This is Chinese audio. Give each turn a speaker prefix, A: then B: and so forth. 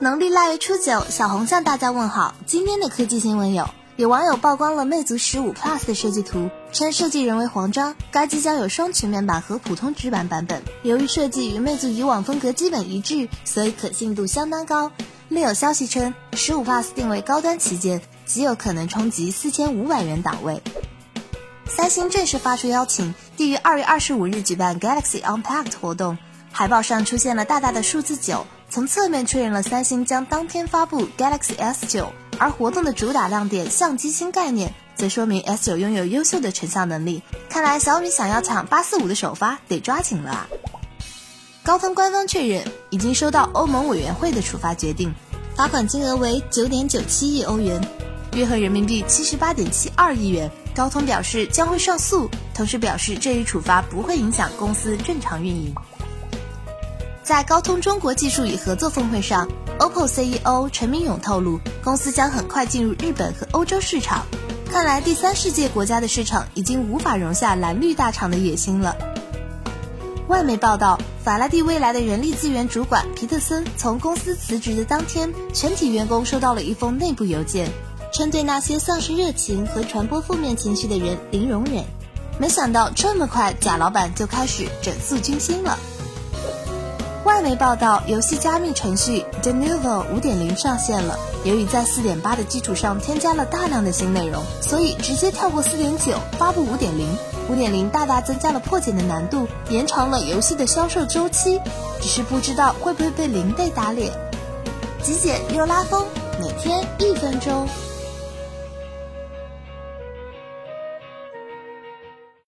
A: 农历腊月初九，小红向大家问好。今天的科技新闻有：有网友曝光了魅族十五 Plus 的设计图，称设计人为黄章，该机将有双曲面版和普通直板版本。由于设计与魅族以往风格基本一致，所以可信度相当高。另有消息称，十五 Plus 定位高端旗舰，极有可能冲击四千五百元档位。三星正式发出邀请，定于二月二十五日举办 Galaxy Unpacked 活动，海报上出现了大大的数字九。从侧面确认了三星将当天发布 Galaxy S9，而活动的主打亮点相机新概念，则说明 S9 拥有优秀的成像能力。看来小米想要抢八四五的首发，得抓紧了啊！高通官方确认已经收到欧盟委员会的处罚决定，罚款金额为九点九七亿欧元，约合人民币七十八点七二亿元。高通表示将会上诉，同时表示这一处罚不会影响公司正常运营。在高通中国技术与合作峰会上，OPPO CEO 陈明勇透露，公司将很快进入日本和欧洲市场。看来第三世界国家的市场已经无法容下蓝绿大厂的野心了。外媒报道，法拉第未来的人力资源主管皮特森从公司辞职的当天，全体员工收到了一封内部邮件，称对那些丧失热情和传播负面情绪的人零容忍。没想到这么快，贾老板就开始整肃军心了。外媒报道，游戏加密程序 Denuvo 5.0上线了。由于在4.8的基础上添加了大量的新内容，所以直接跳过4.9发布5.0。5.0大大增加了破解的难度，延长了游戏的销售周期。只是不知道会不会被零被打脸。极简又拉风，每天一分钟。